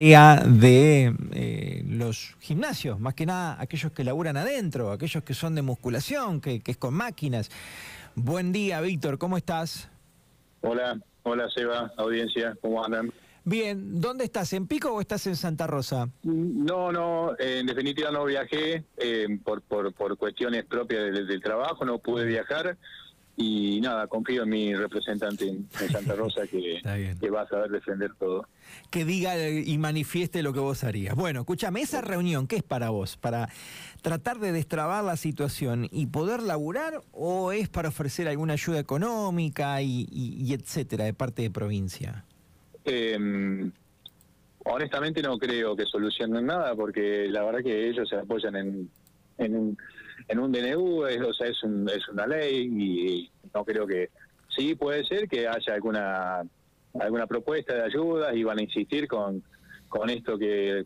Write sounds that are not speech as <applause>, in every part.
de eh, los gimnasios, más que nada aquellos que laburan adentro, aquellos que son de musculación, que, es con máquinas. Buen día, Víctor, ¿cómo estás? Hola, hola Seba, audiencia, ¿cómo andan? Bien, ¿dónde estás? ¿En Pico o estás en Santa Rosa? No, no, en definitiva no viajé eh, por, por, por, cuestiones propias del trabajo, no pude viajar y nada, confío en mi representante en, Santa Rosa que, <laughs> que, va a saber defender todo. Que diga y manifieste lo que vos harías. Bueno, escúchame, esa reunión, ¿qué es para vos? ¿Para tratar de destrabar la situación y poder laburar o es para ofrecer alguna ayuda económica y, etcétera de parte de provincia? Em, honestamente no creo que solucionen nada porque la verdad que ellos se apoyan en, en en un DNU, es, o sea, es, es una ley y no creo que... Sí, puede ser que haya alguna alguna propuesta de ayuda y van a insistir con, con esto que,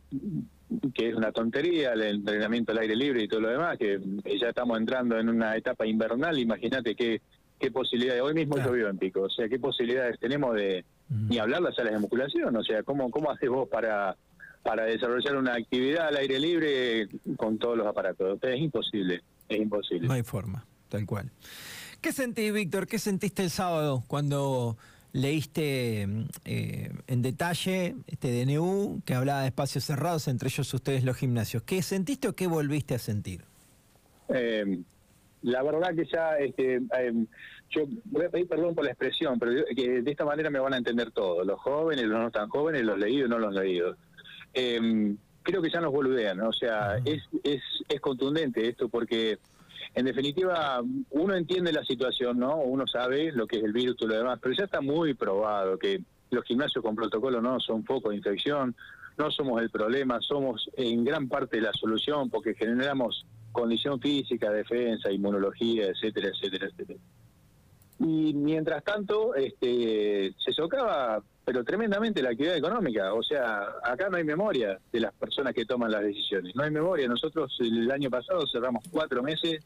que es una tontería, el entrenamiento al aire libre y todo lo demás, que ya estamos entrando en una etapa invernal, imagínate qué, qué posibilidades, hoy mismo yo vivo en Pico, o sea, qué posibilidades tenemos de ni hablar las salas de musculación, o sea, ¿cómo, cómo haces vos para para desarrollar una actividad al aire libre con todos los aparatos. Es imposible, es imposible. No hay forma, tal cual. ¿Qué sentís, Víctor? ¿Qué sentiste el sábado cuando leíste eh, en detalle este DNU que hablaba de espacios cerrados, entre ellos ustedes los gimnasios? ¿Qué sentiste o qué volviste a sentir? Eh, la verdad que ya, este, eh, yo voy a pedir perdón por la expresión, pero que de esta manera me van a entender todos, los jóvenes, los no tan jóvenes, los leídos, no los leídos eh, creo que ya nos boludean, o sea, es, es, es contundente esto porque en definitiva uno entiende la situación, ¿no? Uno sabe lo que es el virus y lo demás, pero ya está muy probado que los gimnasios con protocolo no son foco de infección, no somos el problema, somos en gran parte la solución porque generamos condición física, defensa, inmunología, etcétera, etcétera, etcétera. Y mientras tanto, este, se socava, pero tremendamente, la actividad económica. O sea, acá no hay memoria de las personas que toman las decisiones. No hay memoria. Nosotros el año pasado cerramos cuatro meses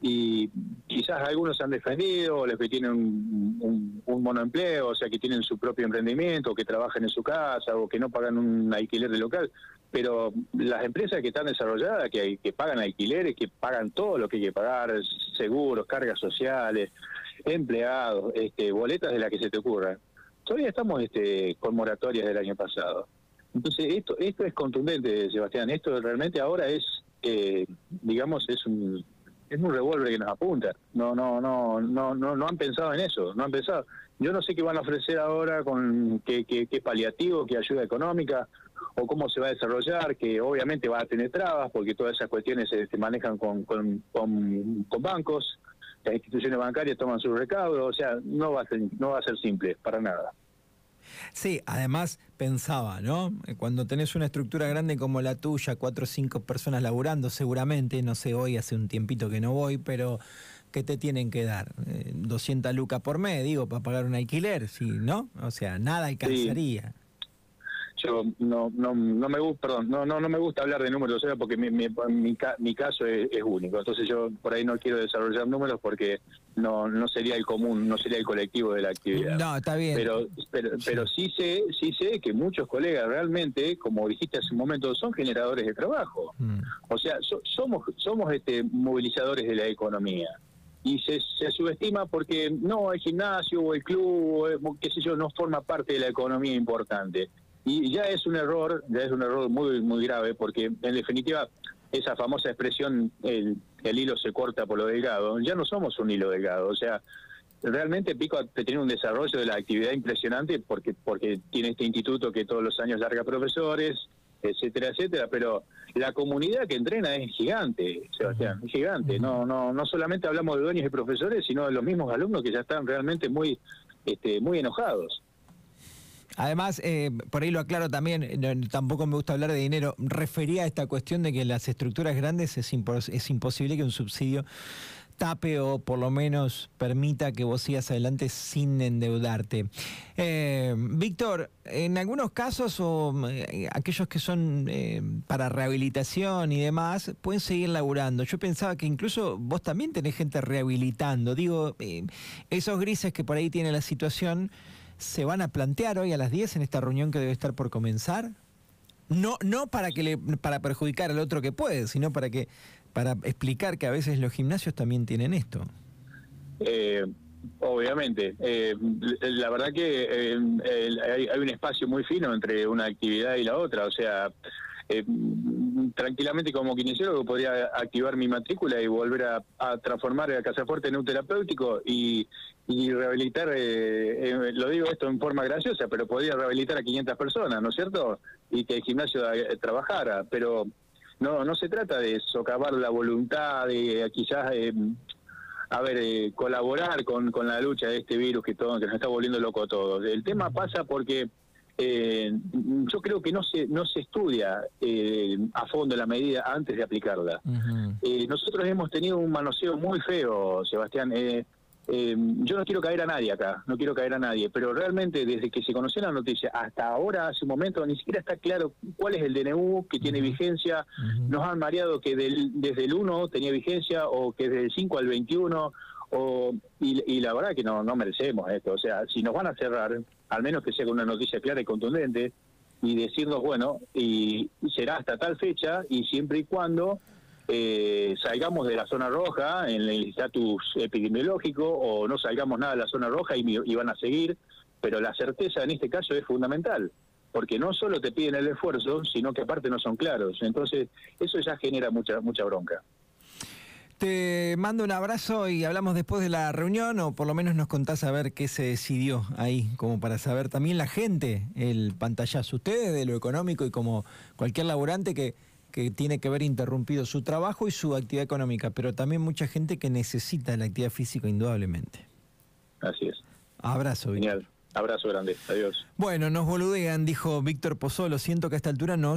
y quizás algunos han defendido, los que tienen un, monoempleo, o sea, que tienen su propio emprendimiento, que trabajan en su casa, o que no pagan un alquiler de local. Pero las empresas que están desarrolladas, que, que pagan alquileres, que pagan todo lo que hay que pagar, seguros, cargas sociales, empleados, este, boletas de las que se te ocurran. Todavía estamos este, con moratorias del año pasado. Entonces, esto, esto es contundente, Sebastián. Esto realmente ahora es, eh, digamos, es un, es un revólver que nos apunta. No, no, no, no, no, no han pensado en eso. No han pensado. Yo no sé qué van a ofrecer ahora con qué, qué, qué paliativo, qué ayuda económica o cómo se va a desarrollar, que obviamente va a tener trabas porque todas esas cuestiones se, se manejan con, con, con, con bancos las instituciones bancarias toman su recaudo, o sea, no va a ser, no va a ser simple, para nada. Sí, además pensaba, ¿no? Cuando tenés una estructura grande como la tuya, cuatro o cinco personas laburando, seguramente, no sé, hoy hace un tiempito que no voy, pero ¿qué te tienen que dar? 200 eh, lucas por mes, digo, para pagar un alquiler, sí, ¿no? O sea, nada alcanzaría no no no me gusta perdón no no no me gusta hablar de números o sea porque mi, mi, mi, caso es, único. Entonces yo por ahí no quiero desarrollar números porque no no sería el común no sería el colectivo de la actividad. No está bien. Pero pero, pero sí sé sí sé que muchos colegas realmente como dijiste hace un momento son generadores de trabajo. Mm. o sea somos somos este movilizadores de la economía. Y se, se, subestima porque no el gimnasio o el club o qué sé yo no forma parte de la economía importante y ya es un error, ya es un error muy, muy grave, porque en definitiva esa famosa expresión, el, el hilo se corta por lo delgado, ya no somos un hilo delgado, o sea, realmente Pico tiene un desarrollo de la actividad impresionante porque porque tiene este instituto que todos los años larga profesores, etcétera, etcétera, pero la comunidad que entrena es gigante, Sebastián, es gigante. No, no, no solamente hablamos de dueños y profesores, sino de los mismos alumnos que ya están realmente muy, este, muy enojados. Además, eh, por ahí lo aclaro también, tampoco me gusta hablar de dinero, refería a esta cuestión de que en las estructuras grandes es, es imposible que un subsidio tape o por lo menos permita que vos sigas adelante sin endeudarte. Eh, Víctor, en algunos casos o eh, aquellos que son para rehabilitación y demás, pueden seguir laburando. Yo pensaba que incluso vos también tenés gente rehabilitando. Digo, esos grises que por ahí tiene la situación se van a plantear hoy a las 10 en esta reunión que debe estar por comenzar? No, no para que le, para perjudicar al otro que puede, sino para que, para explicar que a veces los gimnasios también tienen esto. Eh, obviamente. Eh, la verdad que eh, hay, un espacio muy fino entre una actividad y la otra. O sea, tranquilamente como kinesiólogo podría activar mi matrícula y volver a, transformar a Casaforte en un terapéutico y, rehabilitar, eh, eh, lo digo esto en forma graciosa, pero podría rehabilitar a 500 personas, ¿no es cierto? Y que el gimnasio trabajara, pero no no se trata de socavar la voluntad, de quizás... a ver, colaborar con, con la lucha de este virus que todo que nos está volviendo loco a todos. El tema pasa porque eh, yo creo que no se no se estudia eh, a fondo la medida antes de aplicarla. eh, nosotros hemos tenido un manoseo muy feo, Sebastián. Eh, eh, yo no quiero caer a nadie acá, no quiero caer a nadie, pero realmente desde que se conoció la noticia hasta ahora, hace un momento, ni siquiera está claro cuál es el DNU que tiene vigencia. Nos han mareado que desde el 1 tenía vigencia o que desde el 5 al 21 o, y, la verdad que no, no merecemos esto. O sea, si nos van a cerrar, al menos que sea una noticia clara y contundente, y decirnos, bueno, y será hasta tal fecha, y siempre y cuando eh, salgamos de la zona roja en el estatus epidemiológico, o no salgamos nada de la zona roja y, y van a seguir, pero la certeza en este caso es fundamental porque no solo te piden el esfuerzo, sino que aparte no son claros. Entonces, eso ya genera mucha mucha bronca. Te mando un abrazo y hablamos después de la reunión o por lo menos nos contás a ver qué se decidió ahí, como para saber también la gente el pantallazo. Ustedes de lo económico y como cualquier laborante que, que tiene que ver interrumpido su trabajo y su actividad económica, pero también mucha gente que necesita la actividad física indudablemente. Así es. Abrazo. Genial. Abrazo grande. Adiós. Bueno, nos boludean, dijo Víctor Pozzolo. Siento que a esta altura nos